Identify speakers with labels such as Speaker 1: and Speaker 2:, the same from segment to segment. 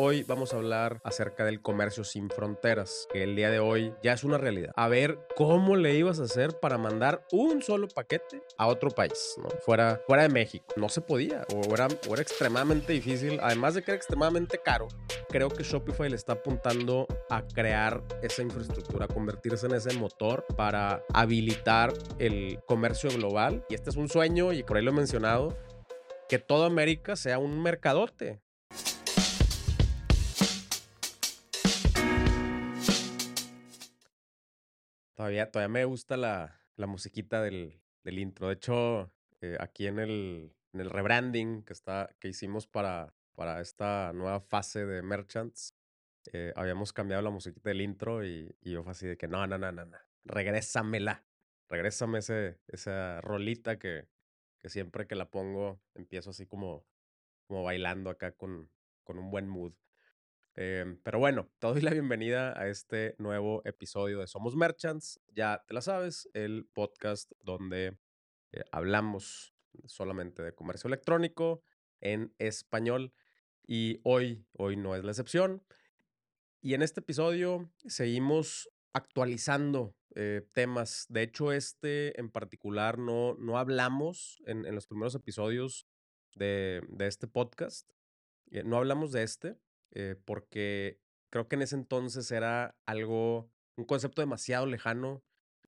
Speaker 1: Hoy vamos a hablar acerca del comercio sin fronteras, que el día de hoy ya es una realidad. A ver cómo le ibas a hacer para mandar un solo paquete a otro país. Fuera, fuera de México. No se podía, o era, o era extremadamente difícil, además de que era extremadamente caro. Creo que Shopify le está apuntando a crear esa infraestructura, a convertirse en ese motor para habilitar el comercio global. Y este es un sueño, y por ahí lo he mencionado, que toda América sea un mercadote. Todavía, todavía me gusta la, la musiquita del, del, intro. De hecho, eh, aquí en el, en el rebranding que, está, que hicimos para, para esta nueva fase de Merchants, eh, habíamos cambiado la musiquita del intro y, y, yo fue así de que no, no, no, no, no, regrésamela. Regrésame ese, esa rolita que, que siempre que la pongo empiezo así como, como bailando acá con, con un buen mood. Eh, pero bueno, te doy la bienvenida a este nuevo episodio de Somos Merchants. Ya te la sabes, el podcast donde eh, hablamos solamente de comercio electrónico en español. Y hoy, hoy no es la excepción. Y en este episodio seguimos actualizando eh, temas. De hecho, este en particular no, no hablamos en, en los primeros episodios de, de este podcast. Eh, no hablamos de este eh, porque creo que en ese entonces era algo, un concepto demasiado lejano,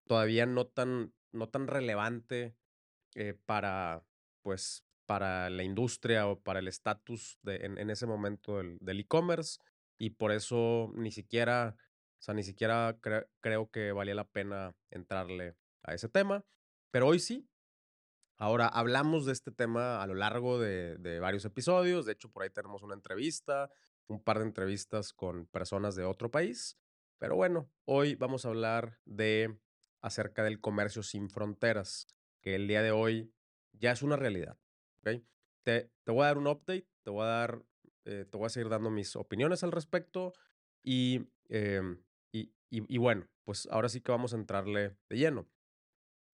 Speaker 1: todavía no tan, no tan relevante eh, para, pues, para la industria o para el estatus en, en, ese momento del e-commerce y por eso ni siquiera, o sea, ni siquiera cre creo que valía la pena entrarle a ese tema, pero hoy sí. Ahora, hablamos de este tema a lo largo de, de varios episodios, de hecho por ahí tenemos una entrevista, un par de entrevistas con personas de otro país. Pero bueno, hoy vamos a hablar de acerca del comercio sin fronteras, que el día de hoy ya es una realidad. ¿okay? Te, te voy a dar un update, te voy a dar, eh, te voy a seguir dando mis opiniones al respecto y, eh, y, y, y bueno, pues ahora sí que vamos a entrarle de lleno.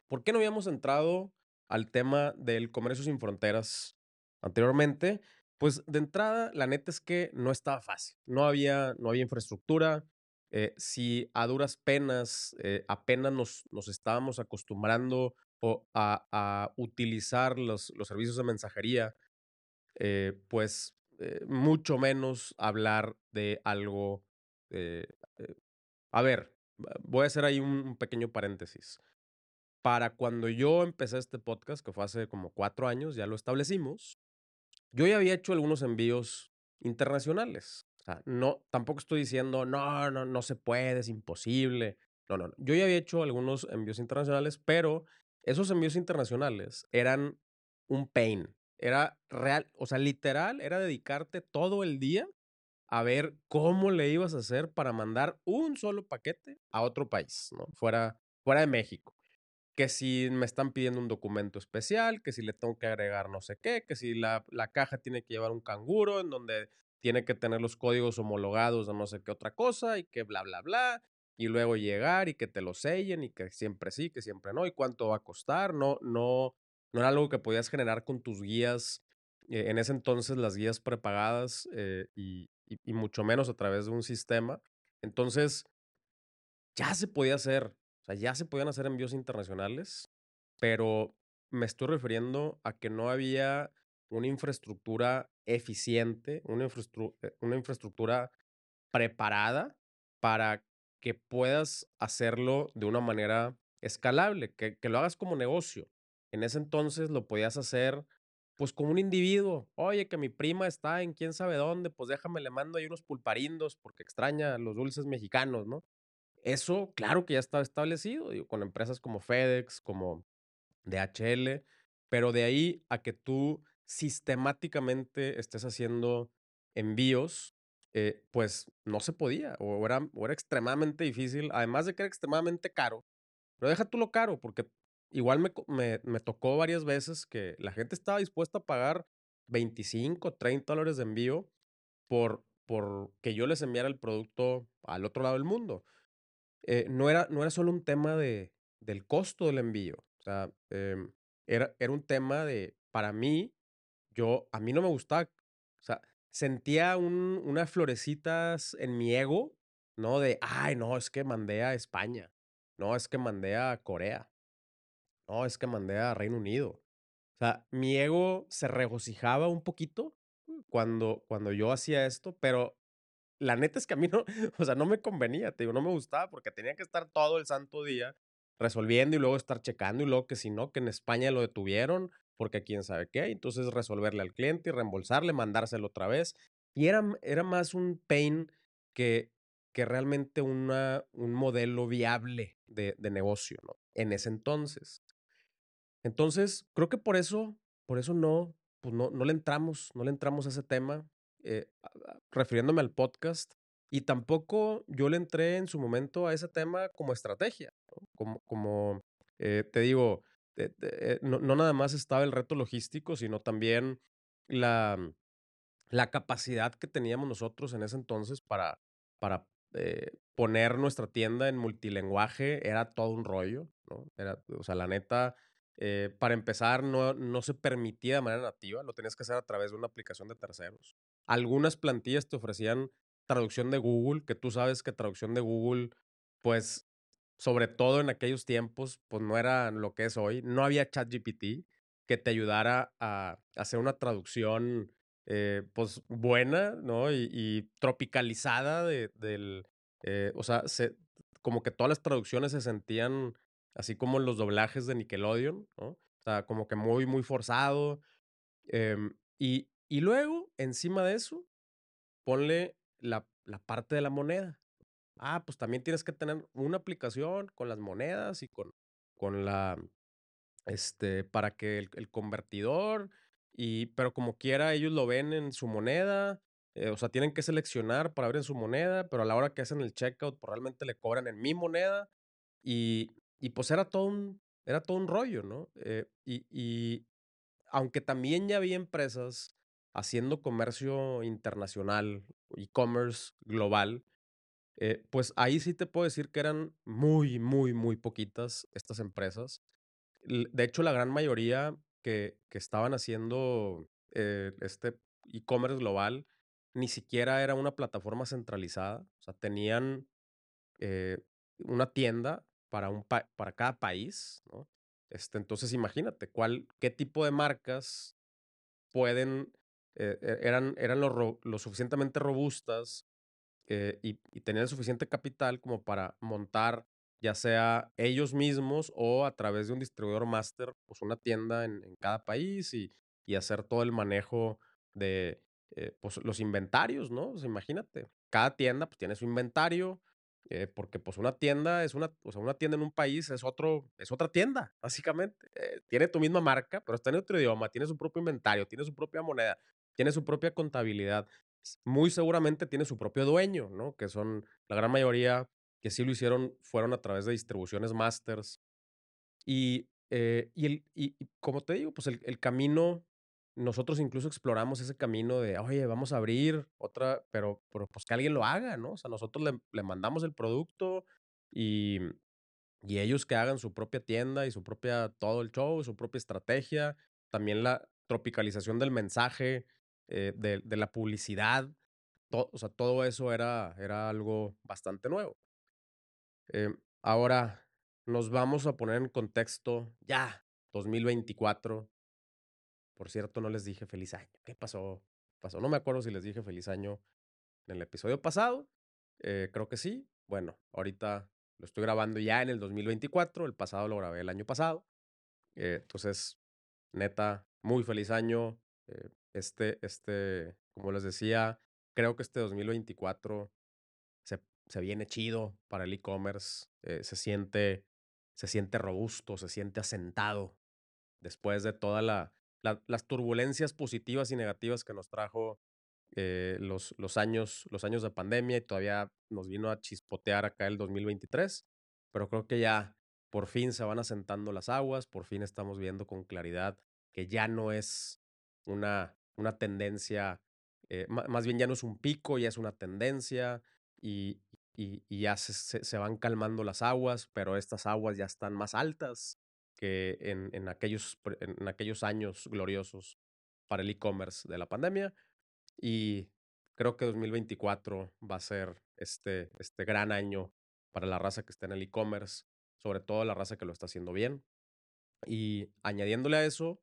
Speaker 1: ¿Por qué no habíamos entrado al tema del comercio sin fronteras anteriormente? Pues de entrada, la neta es que no estaba fácil. No había, no había infraestructura. Eh, si a duras penas eh, apenas nos, nos estábamos acostumbrando a, a utilizar los, los, servicios de mensajería, eh, pues mucho menos hablar de algo. A ver, voy a hacer ahí un pequeño paréntesis. Para cuando yo empecé este podcast, que fue hace como cuatro años, ya lo establecimos, yo ya había hecho algunos envíos internacionales. O sea, no, tampoco estoy diciendo, no, no, no se puede, es imposible. No, no. Yo ya había hecho algunos envíos internacionales, pero esos envíos internacionales eran un pain. Era real, o sea, literal, era dedicarte todo el día a ver cómo le ibas a hacer para mandar un solo paquete a otro país, ¿no? Fuera, fuera de México que si me están pidiendo un documento especial, que si le tengo que agregar no sé qué, que si la, la caja tiene que llevar un canguro en donde tiene que tener los códigos homologados de no sé qué otra cosa y que bla, bla, bla, y luego llegar y que te lo sellen y que siempre sí, que siempre no, y cuánto va a costar, no, no, no era algo que podías generar con tus guías, eh, en ese entonces las guías prepagadas eh, y, y, y mucho menos a través de un sistema. Entonces, ya se podía hacer, sea, ya se podían hacer envíos internacionales, pero me estoy refiriendo a que no había una infraestructura eficiente, una, eh, una infraestructura preparada para que puedas hacerlo de una manera escalable, que, que, lo hagas como negocio. En ese entonces lo podías hacer pues como un individuo. Oye, que mi prima está en quién sabe dónde, pues déjame, le mando ahí unos pulparindos porque extraña los dulces mexicanos, ¿no? Eso, claro que ya estaba establecido, con empresas como FedEx, como DHL, pero de ahí a que tú sistemáticamente estés haciendo envíos, eh, pues no se podía, o era, era extremadamente difícil, además de que era extremadamente caro. Pero deja tú lo caro, porque igual me, me, me tocó varias veces que la gente estaba dispuesta a pagar 25, 30 dólares de envío por, por que yo les enviara el producto al otro lado del mundo eh, no, era, no era solo un tema de, del costo del envío. O sea, eh, era, era un tema de, para mí, yo, a mí no me gustaba, o sea, sentía un unas florecitas en mi ego, ¿no? De, ay, no, es que mandé a España, no, es que mandé a Corea, no, es que mandé a Reino Unido. O sea, mi ego se regocijaba un poquito cuando cuando yo hacía esto, pero la neta es que a mí no, o sea, no me convenía, te digo, no me gustaba porque tenía que estar todo el santo día resolviendo y luego estar checando y luego que si no, que en España lo detuvieron porque quién sabe qué, entonces resolverle al cliente y reembolsarle, mandárselo otra vez. Y era, era más un pain que, que realmente una, un modelo viable de, de negocio, ¿no? En ese entonces. Entonces, creo que por eso, por eso no, pues no, no le entramos, no le entramos a ese tema, eh, refiriéndome al podcast. Y tampoco yo le entré en su momento a ese tema como estrategia. Como, como eh, te digo, eh, no, no nada más estaba el reto logístico, sino también la, la capacidad que teníamos nosotros en ese entonces para, para poner nuestra tienda en multilenguaje era todo un rollo, ¿no? Era, o sea, la neta, para empezar, no, no se permitía de manera nativa, lo tenías que hacer a través de una aplicación de terceros. Algunas plantillas te ofrecían traducción de Google, que tú sabes que traducción de Google, pues, sobre todo en aquellos tiempos, pues no era lo que es hoy. No había ChatGPT que te ayudara a hacer una traducción eh, pues buena, ¿no? Y, tropicalizada de, del, eh, o sea, se, como que todas las traducciones se sentían así como los doblajes de Nickelodeon, ¿no? O sea, como que muy, muy forzado. em, y, y luego, encima de eso, ponle la, la parte de la moneda. Ah, pues también tienes que tener una aplicación con las monedas y con, con la, este, para que el, el convertidor, y, pero como quiera, ellos lo ven en su moneda, eh, o sea, tienen que seleccionar para ver en su moneda, pero a la hora que hacen el checkout, pues realmente le cobran en mi moneda, y, y pues era todo un, era todo un rollo, ¿no? Eh, y, y aunque también ya había empresas haciendo comercio internacional, e-commerce global, eh, pues ahí sí te puedo decir que eran muy, muy, muy poquitas estas empresas De hecho, la gran mayoría que, que estaban haciendo eh, este e-commerce global ni siquiera era una plataforma centralizada. O sea, tenían eh, una tienda para, un pa- para cada país, ¿no? Este, entonces, imagínate, cuál, qué tipo de marcas pueden, eh, e- eran, eran lo, lo suficientemente robustas eh, y, y tenían suficiente capital como para montar, ya sea ellos mismos o a través de un distribuidor máster, pues una tienda en, en cada país y, y hacer todo el manejo de eh, pues, los inventarios, ¿no? Sea, imagínate, cada tienda pues, tiene su inventario, eh, porque pues una tienda es una, o sea, una tienda en un país es otro, es otra tienda, básicamente. Eh, tiene tu misma marca, pero está en otro idioma, tiene su propio inventario, tiene su propia moneda, tiene su propia contabilidad muy seguramente tiene su propio dueño, ¿no? Que son la gran mayoría que sí lo hicieron, fueron a través de distribuciones masters. Y, eh, y, el, y, y como te digo, pues el, el camino, nosotros incluso exploramos ese camino de, oye, vamos a abrir otra, pero, pero pues que alguien lo haga, ¿no? O sea, nosotros le, le mandamos el producto y, y ellos que hagan su propia tienda y su propia, todo el show, su propia estrategia, también la tropicalización del mensaje, eh, de, de la publicidad to- o sea, todo eso era, era algo bastante nuevo. Em, ahora nos vamos a poner en contexto ya, 2024. Por cierto, no les dije feliz año. ¿Qué pasó? Pasó. No me acuerdo si les dije feliz año en el episodio pasado. Eh, creo que sí. Bueno, ahorita lo estoy grabando ya en el 2024. El pasado lo grabé el año pasado. Eh, entonces, neta, muy feliz año. Eh, este, este, como les decía, creo que este 2024 se, se viene chido para el e-commerce, eh, se siente, se siente robusto, se siente asentado después de todas la, la- las turbulencias positivas y negativas que nos trajo eh, los, los, años, los años de pandemia y todavía nos vino a chispotear acá el 2023, pero creo que ya por fin se van asentando las aguas, por fin estamos viendo con claridad que ya no es una, una tendencia, eh, más bien ya no es un pico, ya es una tendencia y, y, y ya se, se- van calmando las aguas, pero estas aguas ya están más altas que en, en aquellos, en aquellos años gloriosos para el e-commerce de la pandemia. y creo que 2024 va a ser este, este gran año para la raza que está en el e-commerce, sobre todo la raza que lo está haciendo bien. Y añadiéndole a eso,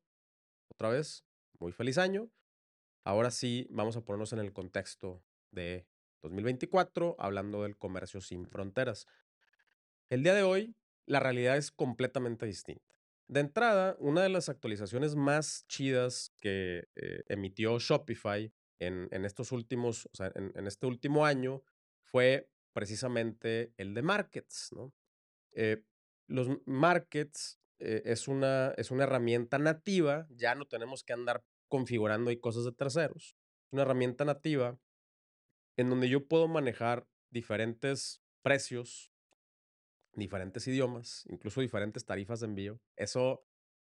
Speaker 1: otra vez, muy feliz año. Ahora sí, vamos a ponernos en el contexto de 2024, hablando del comercio sin fronteras. El día de hoy, la realidad es completamente distinta. De entrada, una de las actualizaciones más chidas que eh, emitió Shopify en, estos últimos, o sea, en, este último año fue precisamente el de markets, ¿no? Eh, los markets eh, es, una, es una herramienta nativa, ya no tenemos que andar configurando y cosas de terceros. Es una herramienta nativa en donde yo puedo manejar diferentes precios diferentes idiomas, incluso diferentes tarifas de envío. Eso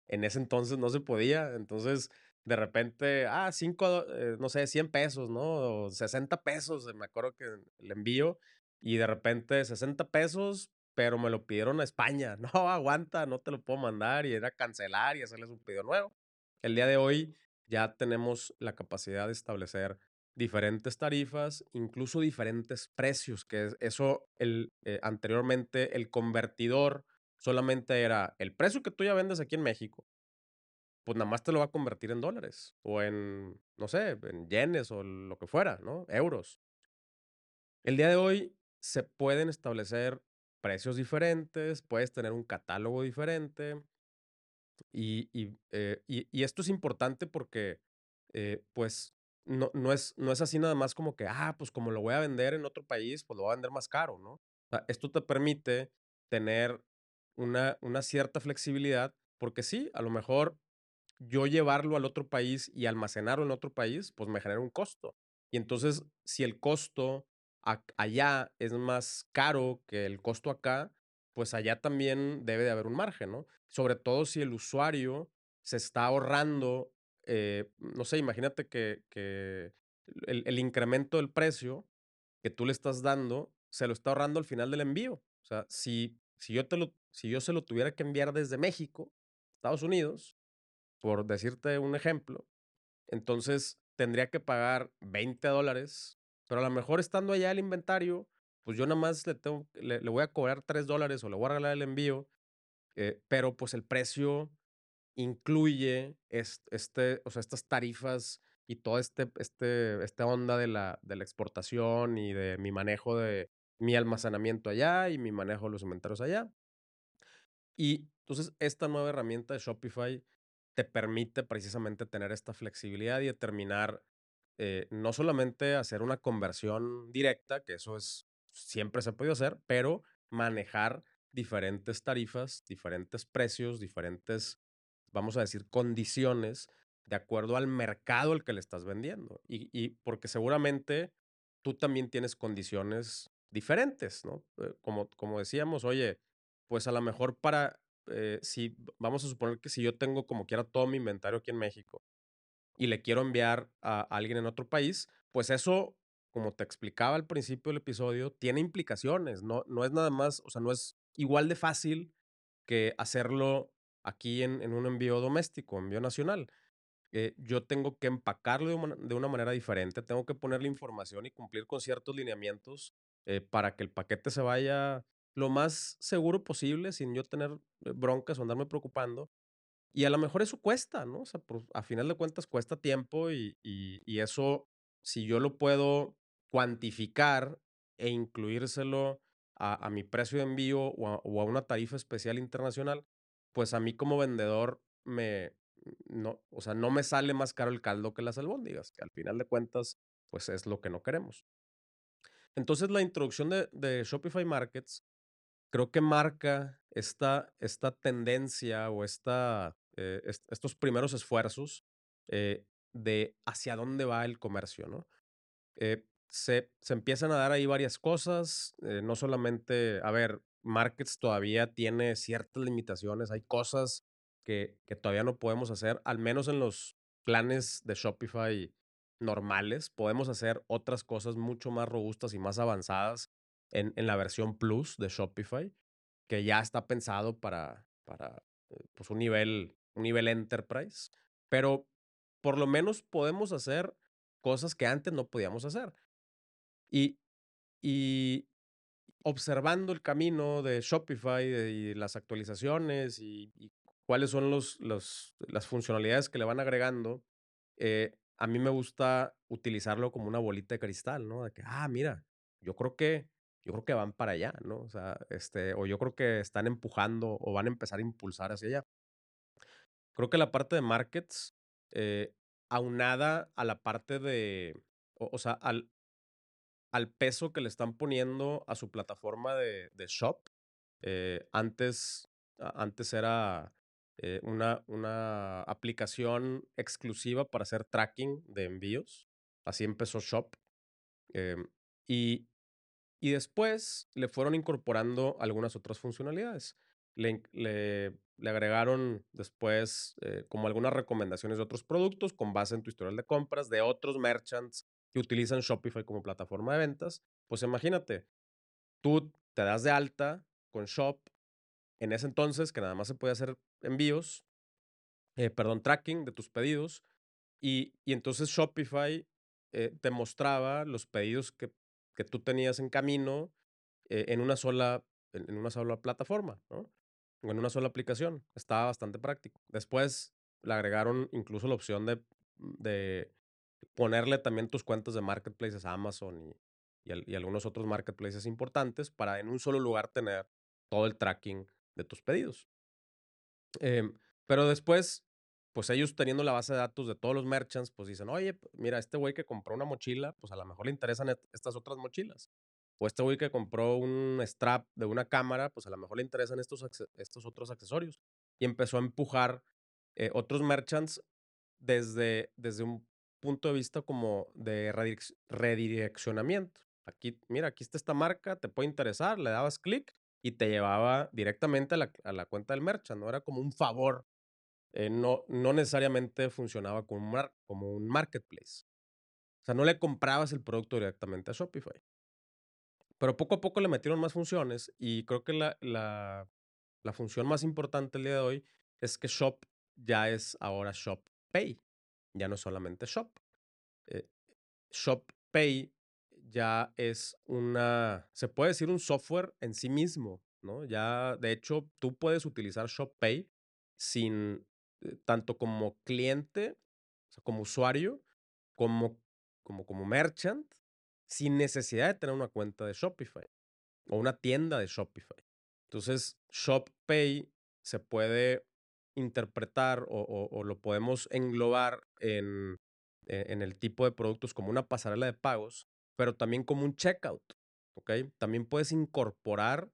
Speaker 1: en ese entonces no se podía. Entonces, de repente, ah, cinco, eh, no sé, 100 pesos, ¿no? O 60 pesos, me acuerdo que el envío. Y de repente 60 pesos, pero me lo pidieron a España. No, aguanta, no te lo puedo mandar. Y era cancelar y hacerles un pedido nuevo. El día de hoy ya tenemos la capacidad de establecer diferentes tarifas, incluso diferentes precios, que eso el, eh, anteriormente el convertidor solamente era el precio que tú ya vendes aquí en México, pues nada más te lo va a convertir en dólares o en, no sé, en yenes o lo que fuera, ¿no? Euros. El día de hoy se pueden establecer precios diferentes, puedes tener un catálogo diferente y, y, eh, y esto es importante porque, eh, pues, no, no, es, no es así nada más como que, ah, pues como lo voy a vender en otro país, pues lo voy a vender más caro, ¿no? O sea, esto te permite tener una, una cierta flexibilidad, porque sí, a lo mejor yo llevarlo al otro país y almacenarlo en otro país, pues me genera un costo. Y entonces, si el costo allá es más caro que el costo acá, pues allá también debe de haber un margen, ¿no? Sobre todo si el usuario se está ahorrando eh, no sé, imagínate que, el, incremento del precio que tú le estás dando se lo está ahorrando al final del envío. O sea, si, si, yo, te lo, si yo se lo tuviera que enviar desde México, Estados Unidos, por decirte un ejemplo, entonces tendría que pagar 20 dólares, pero a lo mejor estando allá el inventario, pues yo nada más le, tengo, le, voy a cobrar 3 dólares o le voy a regalar el envío, eh, pero pues el precio incluye este, o sea, estas tarifas y toda este, este, esta onda de la, de la exportación y de mi manejo de mi almacenamiento allá y mi manejo de los inventarios allá. Y entonces esta nueva herramienta de Shopify te permite precisamente tener esta flexibilidad y determinar eh, no solamente hacer una conversión directa, que eso es siempre se ha podido hacer, pero manejar diferentes tarifas, diferentes precios, diferentes vamos a decir, condiciones de acuerdo al mercado al que le estás vendiendo. Y, porque seguramente tú también tienes condiciones diferentes, ¿no? Eh, como, como decíamos, oye, pues a lo mejor para, eh, si vamos a suponer que si yo tengo como quiera todo mi inventario aquí en México y le quiero enviar a alguien en otro país, pues eso, como te explicaba al principio del episodio, tiene implicaciones, no, no es nada más, o sea, no es igual de fácil que hacerlo aquí en, un envío doméstico, envío nacional. Eh, yo tengo que empacarlo de una, manera diferente, tengo que ponerle información y cumplir con ciertos lineamientos eh, para que el paquete se vaya lo más seguro posible sin yo tener eh, broncas o andarme preocupando. Y a lo mejor eso cuesta, ¿no? O sea, a final de cuentas cuesta tiempo y, eso, si yo lo puedo cuantificar e incluírselo a, mi precio de envío o a, una tarifa especial internacional, pues a mí como vendedor me, no, o sea, no me sale más caro el caldo que las albóndigas, que al final de cuentas, pues es lo que no queremos. Entonces la introducción de, Shopify Markets creo que marca esta, esta tendencia o esta, eh, estos primeros esfuerzos eh, de hacia dónde va el comercio, ¿no? Eh, se, se, empiezan a dar ahí varias cosas, no solamente, a ver, Markets todavía tiene ciertas limitaciones, hay cosas que, que todavía no podemos hacer, al menos en los planes de Shopify normales, podemos hacer otras cosas mucho más robustas y más avanzadas en, en la versión Plus de Shopify, que ya está pensado para, para eh, pues un, nivel, un nivel enterprise, pero por lo menos podemos hacer cosas que antes no podíamos hacer. Y, y observando el camino de Shopify y las actualizaciones y, cuáles son los, los, las funcionalidades que le van agregando, eh, a mí me gusta utilizarlo como una bolita de cristal, ¿no? De que, ah, mira, yo creo que, yo creo que van para allá, ¿no? O sea, este, o yo creo que están empujando o van a empezar a impulsar hacia allá. Creo que la parte de markets, eh, aunada a la parte de, o, sea, al, al peso que le están poniendo a su plataforma de, shop. Eh, antes, antes era eh, una, una aplicación exclusiva para hacer tracking de envíos. Así empezó Shop. Em, y, y después le fueron incorporando algunas otras funcionalidades. Le, le, le agregaron después eh, como algunas recomendaciones de otros productos con base en tu historial de compras de otros merchants utilizan Shopify como plataforma de ventas. Pues imagínate, tú te das de alta con Shop en ese entonces que nada más se puede hacer envíos, eh, perdón, tracking de tus pedidos. Y, y entonces Shopify eh, te mostraba los pedidos que, que, tú tenías en camino eh, en, una sola, en, una sola plataforma, ¿no? O en una sola aplicación. Estaba bastante práctico. Después le agregaron incluso la opción de ponerle también tus cuentas de marketplaces a Amazon y, y, y algunos otros marketplaces importantes para en un solo lugar tener todo el tracking de tus pedidos. Em, pero después, pues ellos teniendo la base de datos de todos los merchants, pues dicen, oye, mira, este güey que compró una mochila, pues a lo mejor le interesan estas otras mochilas. O este güey que compró un strap de una cámara, pues a lo mejor le interesan estos, estos otros accesorios. Y empezó a empujar eh, otros merchants desde, desde un punto de vista como de redireccionamiento. Aquí, mira, aquí está esta marca, te puede interesar, le dabas clic y te llevaba directamente a la, a la cuenta del merchant, ¿no? Era como un favor. Eh, no, no necesariamente funcionaba como un, como un marketplace. O sea, no le comprabas el producto directamente a Shopify. Pero poco a poco le metieron más funciones y creo que la, la, la función más importante el día de hoy es que Shop ya es ahora Shop Pay. Ya no es solamente Shop. Eh, Shop Pay ya es una, se puede decir un software en sí mismo, ¿no? Ya, de hecho, tú puedes utilizar ShopPay sin, eh, tanto como cliente, como usuario, como, como, como merchant, sin necesidad de tener una cuenta de Shopify o una tienda de Shopify. Entonces, ShopPay se puede interpretar o, lo podemos englobar en, e, en el tipo de productos como una pasarela de pagos pero también como un checkout, ¿ok? También puedes incorporar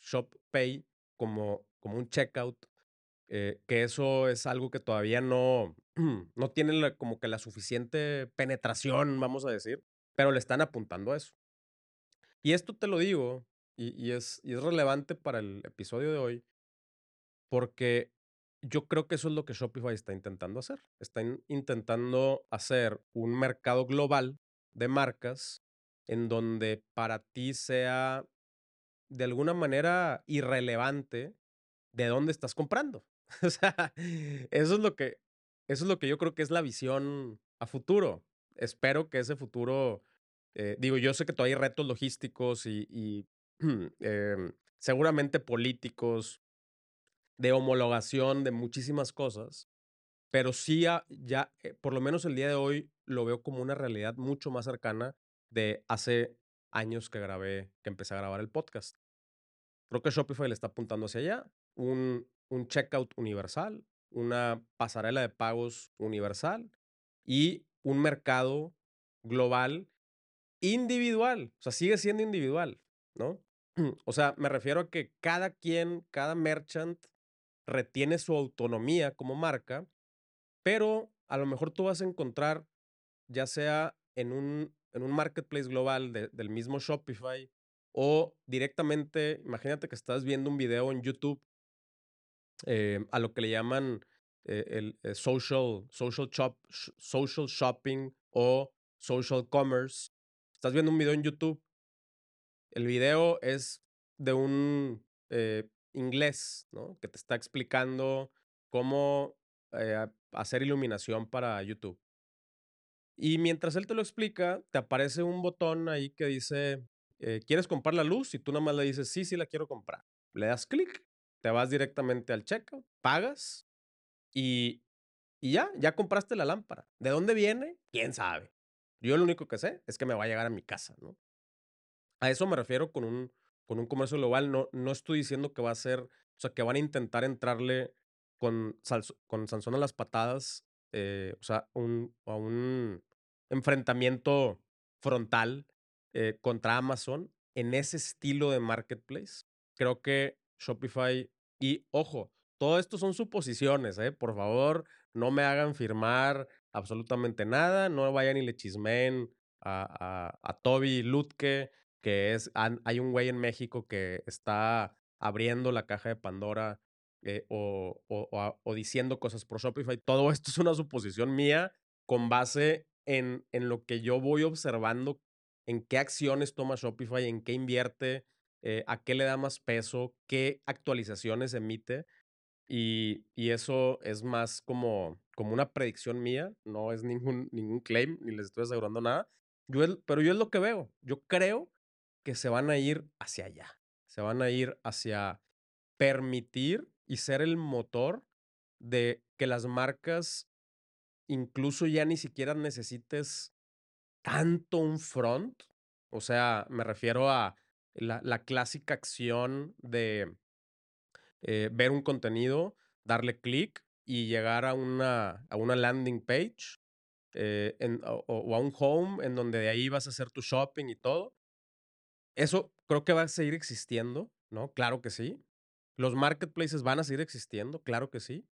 Speaker 1: ShopPay como, como un checkout, eh, que eso es algo que todavía no, no tiene como que la suficiente penetración, vamos a decir, pero le están apuntando a eso. Y esto te lo digo, y, y, es, y es relevante para el episodio de hoy, porque yo creo que eso es lo que Shopify está intentando hacer. Están intentando hacer un mercado global de marcas en donde para ti sea de alguna manera irrelevante de dónde estás comprando. o sea, eso es lo que eso es lo que yo creo que es la visión a futuro. Espero que ese futuro, eh, digo, yo sé que todavía hay retos logísticos y, y em, seguramente políticos, de homologación de muchísimas cosas, pero sí ya, eh, por lo menos el día de hoy, lo veo como una realidad mucho más cercana de hace años que grabé, que empecé a grabar el podcast. Creo que Shopify le está apuntando hacia allá, un, un checkout universal, una pasarela de pagos universal y un mercado global individual. O sea, sigue siendo individual, ¿no? O sea, me refiero a que cada quien, cada merchant retiene su autonomía como marca pero a lo mejor tú vas a encontrar, ya sea en un, en un marketplace global del mismo Shopify o directamente, imagínate que estás viendo un video en YouTube eh, a lo que le llaman eh, el, eh, social, social, shop, social shopping o social commerce. Estás viendo un video en YouTube. El video es de un inglés, ¿no? Que te está explicando cómo hacer iluminación para YouTube. Y mientras él te lo explica, te aparece un botón ahí que dice, eh, ¿quieres comprar la luz? Y tú nada más le dices, sí, sí la quiero comprar. Le das clic, te vas directamente al checkout, pagas y, y ya, ya compraste la lámpara. ¿De dónde viene? ¿Quién sabe? Yo lo único que sé es que me va a llegar a mi casa, ¿no? A eso me refiero con un, con un comercio global. No, no estoy diciendo que va a ser, o sea, que van a intentar entrarle con, con Sansón a las patadas, eh, o sea, un, a un enfrentamiento frontal eh, contra Amazon en ese estilo de marketplace. Creo que Shopify, y ojo, todo esto son suposiciones, ¿eh? Por favor, no me hagan firmar absolutamente nada, no vayan y le chismen a, a, a Toby Lutke, que es, hay un güey en México que está abriendo la caja de Pandora eh, o, o, o, diciendo cosas por Shopify. Todo esto es una suposición mía con base en, en lo que yo voy observando, en qué acciones toma Shopify, en qué invierte, eh, a qué le da más peso, qué actualizaciones emite. Y, y, eso es más como, como una predicción mía, no es ningún, ningún claim, ni les estoy asegurando nada. Yo pero yo es lo que veo. Yo creo que se van a ir hacia allá. Se van a ir hacia permitir y ser el motor de que las marcas incluso ya ni siquiera necesites tanto un front. O sea, me refiero a la, clásica acción de eh, ver un contenido, darle clic y llegar a una, a una landing page eh, en, o, a un home en donde de ahí vas a hacer tu shopping y todo. Eso creo que va a seguir existiendo, ¿no? Claro que sí. Los marketplaces van a seguir existiendo, claro que sí.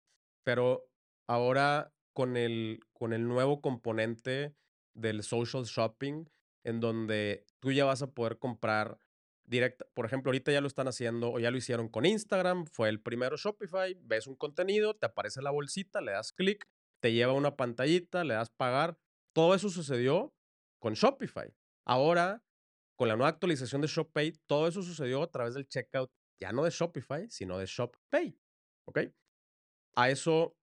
Speaker 1: Pero ahora con el, con el nuevo componente del social shopping, en donde tú ya vas a poder comprar directa. Por ejemplo, ahorita ya lo están haciendo o ya lo hicieron con Instagram, fue el primero Shopify, ves un contenido, te aparece la bolsita, le das clic, te lleva una pantallita, le das pagar. Todo eso sucedió con Shopify. Ahora, con la nueva actualización de ShopPay, todo eso sucedió a través del checkout, ya no de Shopify, sino de ShopPay. ¿Ok? A eso,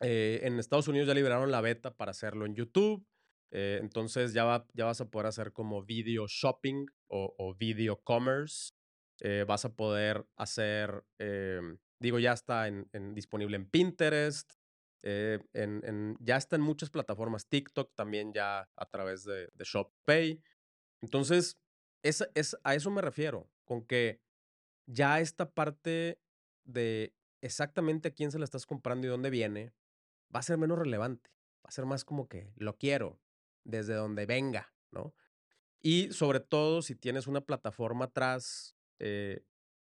Speaker 1: eh, en Estados Unidos ya liberaron la beta para hacerlo en YouTube. Eh, entonces ya, va, ya vas a poder hacer como video shopping o, video commerce. Eh, vas a poder hacer, digo, ya está disponible en Pinterest. En, ya está en muchas plataformas, TikTok también ya a través de, de ShopPay. Entonces, es, es, a eso me refiero, con que ya esta parte de exactamente a quién se la estás comprando y dónde viene, va a ser menos relevante. Va a ser más como que lo quiero, desde donde venga, ¿no? Y sobre todo si tienes una plataforma atrás eh,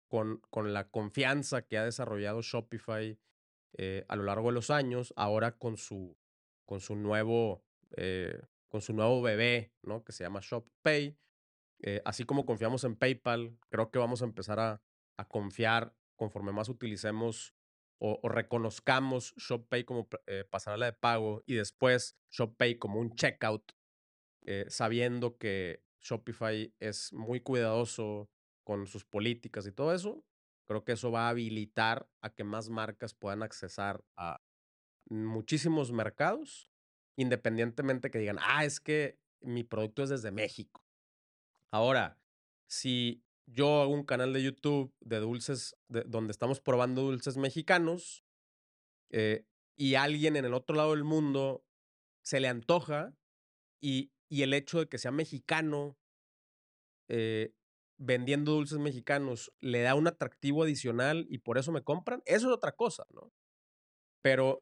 Speaker 1: con, con, la confianza que ha desarrollado Shopify eh, a lo largo de los años, ahora con su, con su nuevo, eh, con su nuevo bebé, ¿no? Que se llama ShopPay. así como confiamos en PayPal, creo que vamos a empezar a, a confiar conforme más utilicemos o, o reconozcamos ShopPay como eh, pasarela de pago y después ShopPay como un checkout, eh, sabiendo que Shopify es muy cuidadoso con sus políticas y todo eso, creo que eso va a habilitar a que más marcas puedan accesar a muchísimos mercados, independientemente que digan, ah, es que mi producto es desde México. Ahora, si yo hago un canal de YouTube de dulces, donde estamos probando dulces mexicanos, eh, y alguien en el otro lado del mundo se le antoja, y, el hecho de que sea mexicano, eh, vendiendo dulces mexicanos, le da un atractivo adicional y por eso me compran, eso es otra cosa, ¿no? Pero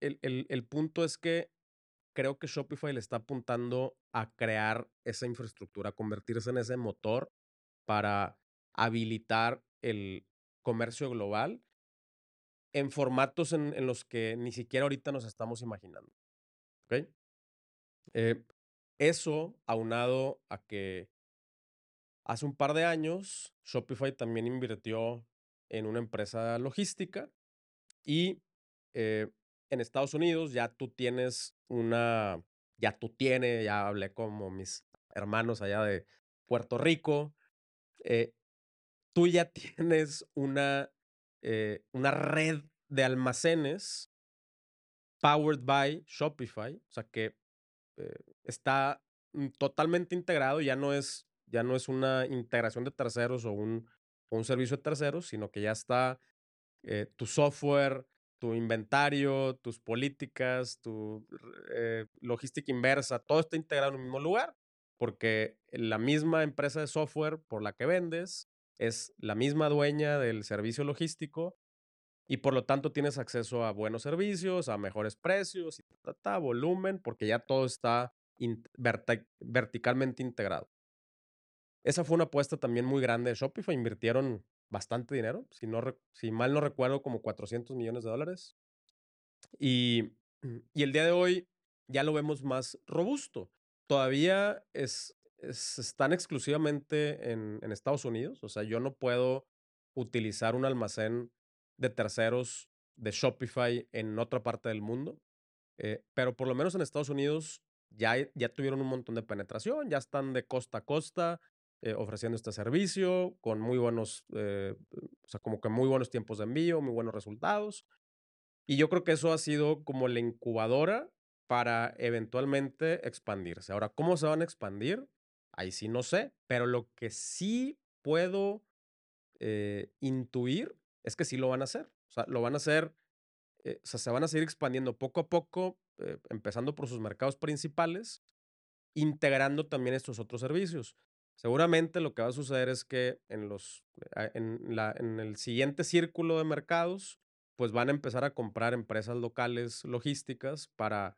Speaker 1: el punto es que creo que Shopify le está apuntando a crear esa infraestructura, a convertirse en ese motor para habilitar el comercio global en formatos en, los que ni siquiera ahorita nos estamos imaginando. ¿Ok? Eh, eso aunado a que hace un par de años Shopify también invirtió en una empresa logística y eh, en Estados Unidos ya tú tienes una, ya tú tienes, ya hablé como mis hermanos allá de Puerto Rico, eh, tú ya tienes una, eh, una red de almacenes powered by Shopify, o sea que eh, está mm, totalmente integrado, ya no es, ya no es una integración de terceros o un, un servicio de terceros, sino que ya está tu software, tu inventario, tus políticas, tu eh, logística inversa, todo está integrado en un mismo lugar, porque la misma empresa de software por la que vendes es la misma dueña del servicio logístico y por lo tanto tienes acceso a buenos servicios, a mejores precios, y volumen, porque ya todo está verticalmente integrado. Esa fue una apuesta también muy grande de Shopify. Invirtieron bastante dinero, si, no, si mal no recuerdo, como 400 millones de dólares. Y, y el día de hoy ya lo vemos más robusto. Todavía es, están exclusivamente en, en Estados Unidos, o sea, yo no puedo utilizar un almacén de terceros de Shopify en otra parte del mundo, eh, pero por lo menos en Estados Unidos ya, ya tuvieron un montón de penetración, ya están de costa a costa, eh, ofreciendo este servicio con muy buenos, eh, o sea, como que muy buenos tiempos de envío, muy buenos resultados. Y yo creo que eso ha sido como la incubadora para eventualmente expandirse. Ahora, ¿cómo se van a expandir? Ahí sí no sé, pero lo que sí puedo eh, intuir es que sí lo van a hacer. O sea, lo van a hacer, o sea, se van a seguir expandiendo poco a poco, empezando por sus mercados principales, integrando también estos otros servicios. Seguramente lo que va a suceder es que en, los, eh, en, la, en el siguiente círculo de mercados, pues van a empezar a comprar empresas locales logísticas para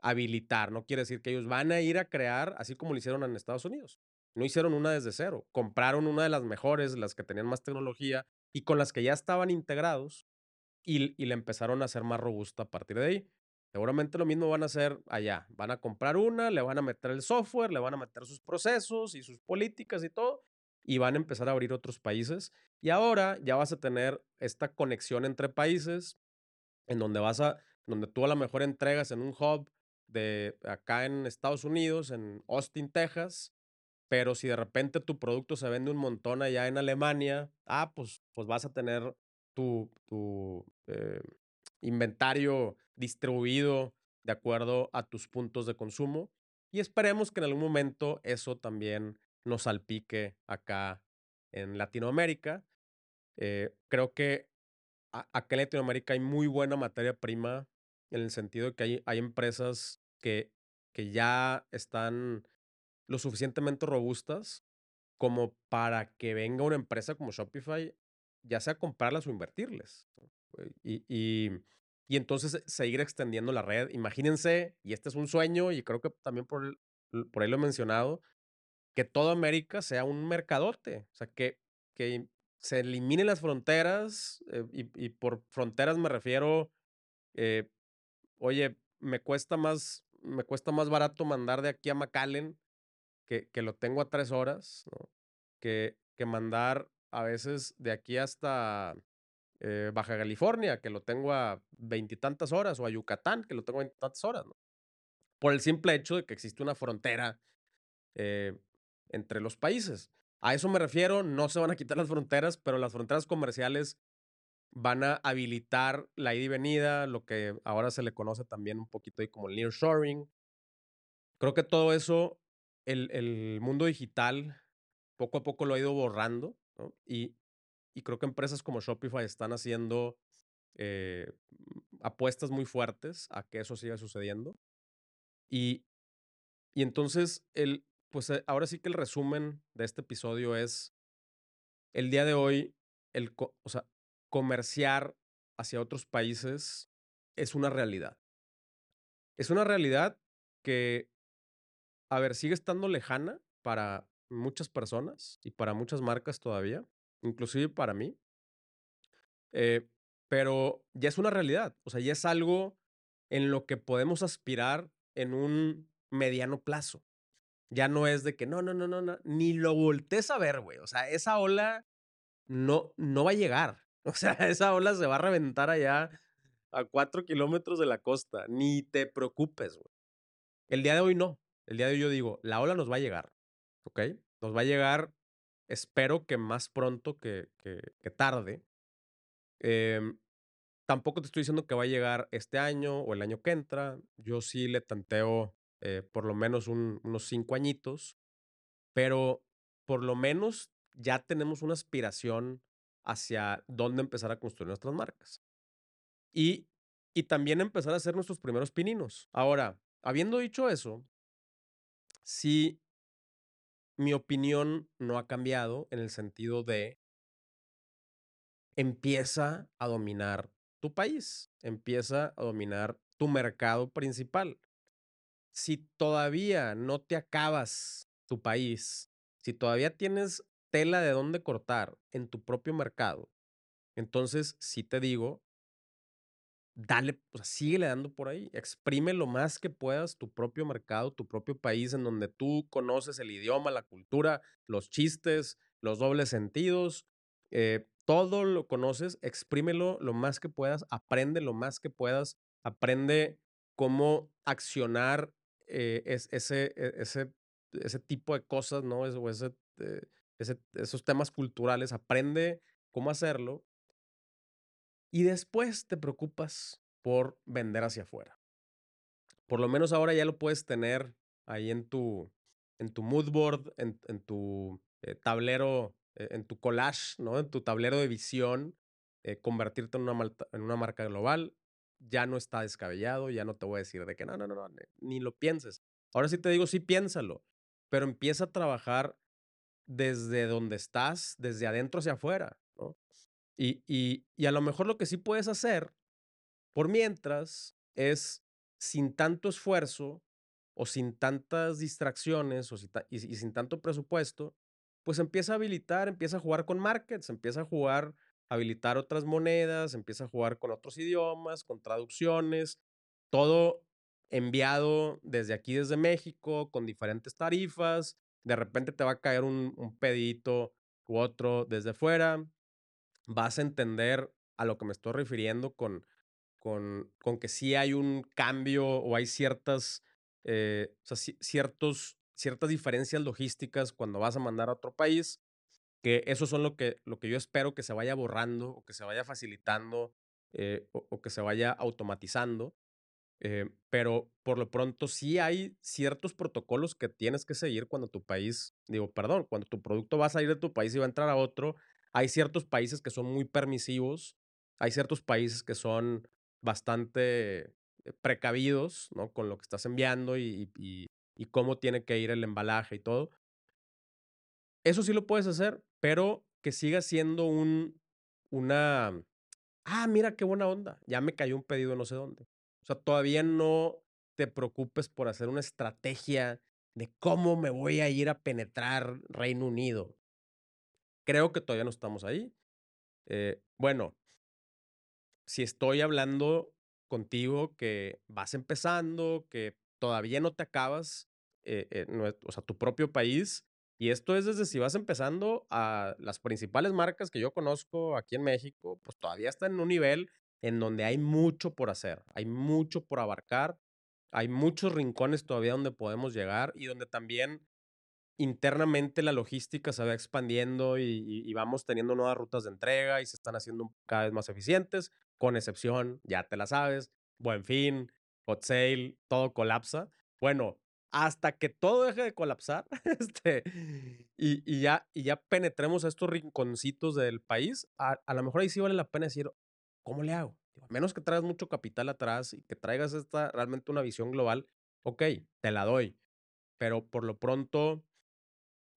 Speaker 1: habilitar. No quiere decir que ellos van a ir a crear, así como lo hicieron en Estados Unidos. No hicieron una desde cero. Compraron una de las mejores, las que tenían más tecnología y con las que ya estaban integrados y, y la empezaron a hacer más robusta a partir de ahí. Seguramente lo mismo van a hacer allá. Van a comprar una, le van a meter el software, le van a meter sus procesos y sus políticas y todo, y van a empezar a abrir otros países. Y ahora ya vas a tener esta conexión entre países en donde vas a, donde tú a lo mejor entregas en un hub de acá en Estados Unidos, en Austin, Texas, pero si de repente tu producto se vende un montón allá en Alemania, ah, pues, pues vas a tener tu, tu eh, inventario distribuido de acuerdo a tus puntos de consumo y esperemos que en algún momento eso también nos salpique acá en Latinoamérica. Eh, creo que acá en Latinoamérica hay muy buena materia prima en el sentido de que hay, hay empresas que, que ya están lo suficientemente robustas como para que venga una empresa como Shopify, ya sea comprarlas o invertirles. Y, y, y entonces seguir extendiendo la red. Imagínense, y este es un sueño, y creo que también por, por ahí lo he mencionado, que toda América sea un mercadote. O sea, que, que se eliminen las fronteras, eh, y, por fronteras me refiero, eh, oye, me cuesta más, me cuesta más barato mandar de aquí a McAllen, que, que lo tengo a tres horas, que, que mandar a veces de aquí hasta eh, Baja California, que lo tengo a veintitantas horas, o a Yucatán, que lo tengo a veintitantas horas. Por el simple hecho de que existe una frontera eh, entre los países. A eso me refiero, no se van a quitar las fronteras, pero las fronteras comerciales van a habilitar la ida y venida, lo que ahora se le conoce también un poquito ahí como el nearshoring. Creo que todo eso, el, el mundo digital poco a poco lo ha ido borrando. Y, y creo que empresas como Shopify están haciendo eh, apuestas muy fuertes a que eso siga sucediendo. Y, y entonces, el, pues eh, ahora sí que el resumen de este episodio es, el día de hoy, el, o sea, comerciar hacia otros países es una realidad. Es una realidad que, a ver, sigue estando lejana para muchas personas y para muchas marcas todavía inclusive para mí. Eh, pero ya es una realidad, o sea, ya es algo en lo que podemos aspirar en un mediano plazo. Ya no es de que no, no, no, no, no ni lo voltees a ver, güey. O sea, esa ola no, no va a llegar. O sea, esa ola se va a reventar allá a cuatro kilómetros de la costa. Ni te preocupes, güey. El día de hoy no. El día de hoy yo digo, la ola nos va a llegar. ¿Ok? Nos va a llegar espero que más pronto que, que, tarde. Em, tampoco te estoy diciendo que va a llegar este año o el año que entra. Yo sí le tanteo eh, por lo menos unos cinco añitos, pero por lo menos ya tenemos una aspiración hacia dónde empezar a construir nuestras marcas. Y, y también empezar a hacer nuestros primeros pininos. Ahora, habiendo dicho eso, sí, mi opinión no ha cambiado en el sentido de empieza a dominar tu país, empieza a dominar tu mercado principal. Si todavía no te acabas tu país, si todavía tienes tela de dónde cortar en tu propio mercado, entonces sí te digo, dale, o sea, síguele dando por ahí, exprime lo más que puedas tu propio mercado, tu propio país en donde tú conoces el idioma, la cultura, los chistes, los dobles sentidos, eh, todo lo conoces, exprímelo lo más que puedas, aprende lo más que puedas, aprende cómo accionar eh, es, ese, e, ese, ese tipo de cosas, ¿no? o ese, eh, esos temas culturales, aprende cómo hacerlo y después te preocupas por vender hacia afuera. Por lo menos ahora ya lo puedes tener ahí en tu, en tu mood board, en, tu eh, tablero, en tu collage, ¿no? En tu tablero de visión, convertirte en una, en una marca global ya no está descabellado, ya no te voy a decir de que no, no, no, no, ni lo pienses. Ahora sí te digo, sí piénsalo, pero empieza a trabajar desde donde estás, desde adentro hacia afuera. Y, y, y a lo mejor lo que sí puedes hacer, por mientras, es sin tanto esfuerzo o sin tantas distracciones o y, y sin tanto presupuesto, pues empieza a habilitar, empieza a jugar con markets, empieza a jugar habilitar otras monedas, empieza a jugar con otros idiomas, con traducciones, todo enviado desde aquí, desde México, con diferentes tarifas. De repente te va a caer un, pedito u otro desde fuera. Vas a entender a lo que me estoy refiriendo con, con, con que sí hay un cambio o hay ciertas, eh, ciertos, ciertas diferencias logísticas cuando vas a mandar a otro país que eso son lo que, lo que yo espero que se vaya borrando o que se vaya facilitando eh, o, que se vaya automatizando. Eh, pero por lo pronto sí hay ciertos protocolos que tienes que seguir cuando tu país, digo, perdón, cuando tu producto va a salir de tu país y va a entrar a otro. Hay ciertos países que son muy permisivos, hay ciertos países que son bastante eh, precavidos, ¿no? Con lo que estás enviando y, cómo tiene que ir el embalaje y todo. Eso sí lo puedes hacer, pero que siga siendo un, una, ah, mira qué buena onda, ya me cayó un pedido no sé dónde. O sea, todavía no te preocupes por hacer una estrategia de cómo me voy a ir a penetrar Reino Unido. Creo que todavía no estamos ahí. Eh, bueno, si estoy hablando contigo que vas empezando, que todavía no te acabas, eh, eh, o sea, tu propio país, y esto es desde si vas empezando a las principales marcas que yo conozco aquí en México, pues todavía están en un nivel en donde hay mucho por hacer, hay mucho por abarcar, hay muchos rincones todavía donde podemos llegar y donde también internamente la logística se va expandiendo y, vamos teniendo nuevas rutas de entrega y se están haciendo cada vez más eficientes, con excepción, ya te la sabes, buen fin, hot sale, todo colapsa. Bueno, hasta que todo deje de colapsar este, y, ya, y ya penetremos a estos rinconcitos del país, a, lo mejor ahí sí vale la pena decir, ¿cómo le hago? A menos que traigas mucho capital atrás y que traigas esta, realmente una visión global, ok, te la doy. Pero por lo pronto,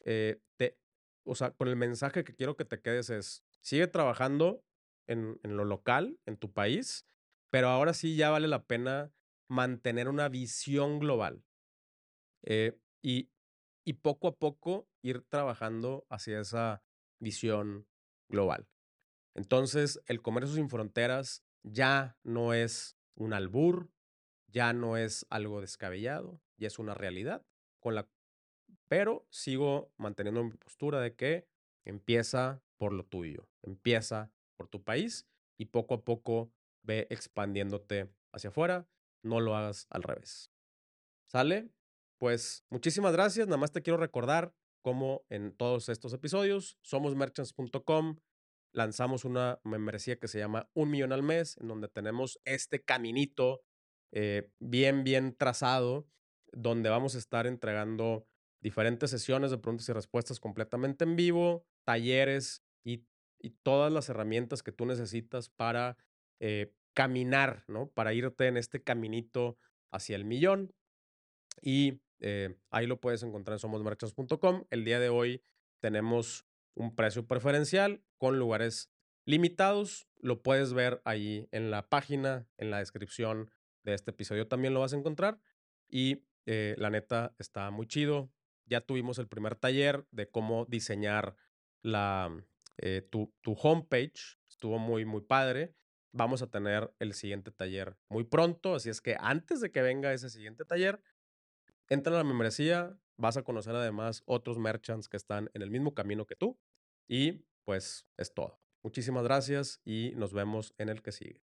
Speaker 1: eh, te, o sea, con el mensaje que quiero que te quedes es, sigue trabajando en, en lo local, en tu país, pero ahora sí ya vale la pena mantener una visión global eh, y, y poco a poco ir trabajando hacia esa visión global. Entonces, el comercio sin fronteras ya no es un albur, ya no es algo descabellado, ya es una realidad, con la, pero sigo manteniendo mi postura de que empieza por lo tuyo, empieza por tu país y poco a poco ve expandiéndote hacia afuera, no lo hagas al revés. ¿Sale? Pues muchísimas gracias. Nada más te quiero recordar como en todos estos episodios, somosmerchants.com, lanzamos una membresía que se llama Un Millón al Mes, en donde tenemos este caminito eh, bien, bien trazado donde vamos a estar entregando diferentes sesiones de preguntas y respuestas completamente en vivo, talleres y, y todas las herramientas que tú necesitas para eh, caminar, ¿no? Para irte en este caminito hacia el millón. Y eh, ahí lo puedes encontrar en somosmerchants.com. El día de hoy tenemos un precio preferencial con lugares limitados. Lo puedes ver ahí en la página, en la descripción de este episodio también lo vas a encontrar. Y eh, la neta está muy chido. Ya tuvimos el primer taller de cómo diseñar la, eh, tu, tu homepage. Estuvo muy, muy padre. Vamos a tener el siguiente taller muy pronto. Así es que antes de que venga ese siguiente taller, entra a la membresía. Vas a conocer además otros merchants que están en el mismo camino que tú. Y pues es todo. Muchísimas gracias y nos vemos en el que sigue.